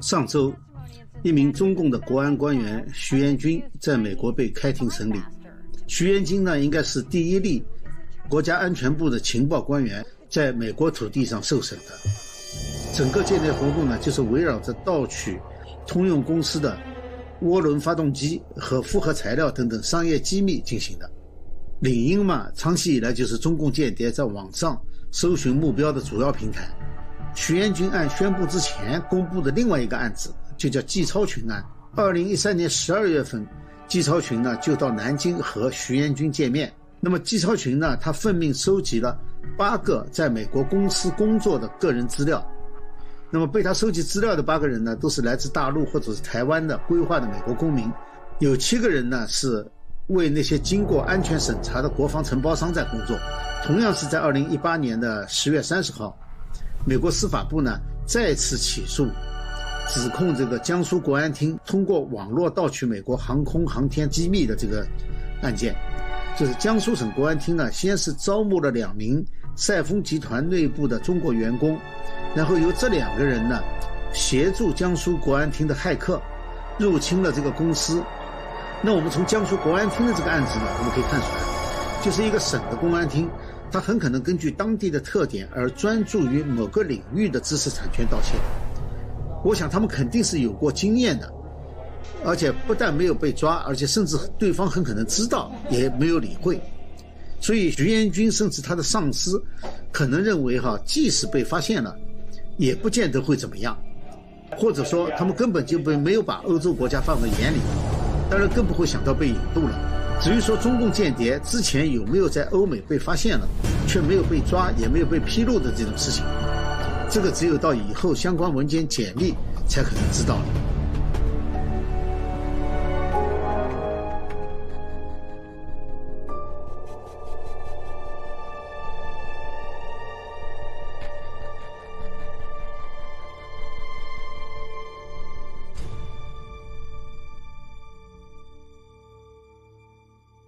上周，一名中共的国安官员徐延军在美国被开庭审理。徐延军呢，应该是第一例国家安全部的情报官员在美国土地上受审的。整个间谍活动呢，就是围绕着盗取通用公司的涡轮发动机和复合材料等等商业机密进行的。领英嘛，长期以来就是中共间谍在网上搜寻目标的主要平台。徐延军案宣布之前公布的另外一个案子，就叫季超群案。二零一三年十二月份，季超群呢就到南京和徐延军见面。那么季超群呢，他奉命收集了八个在美国公司工作的个人资料。那么被他收集资料的八个人呢，都是来自大陆或者是台湾的规划的美国公民。有七个人呢是为那些经过安全审查的国防承包商在工作。同样是在二零一八年的十月三十号。美国司法部呢再次起诉，指控这个江苏国安厅通过网络盗取美国航空航天机密的这个案件，就是江苏省国安厅呢先是招募了两名赛峰集团内部的中国员工，然后由这两个人呢协助江苏国安厅的骇客入侵了这个公司。那我们从江苏国安厅的这个案子呢，我们可以看出来，就是一个省的公安厅。他很可能根据当地的特点而专注于某个领域的知识产权盗窃。我想他们肯定是有过经验的，而且不但没有被抓，而且甚至对方很可能知道也没有理会。所以徐延军甚至他的上司可能认为哈，即使被发现了，也不见得会怎么样，或者说他们根本就被没有把欧洲国家放在眼里，当然更不会想到被引渡了。至于说中共间谍之前有没有在欧美被发现了，却没有被抓，也没有被披露的这种事情，这个只有到以后相关文件简历才可能知道了。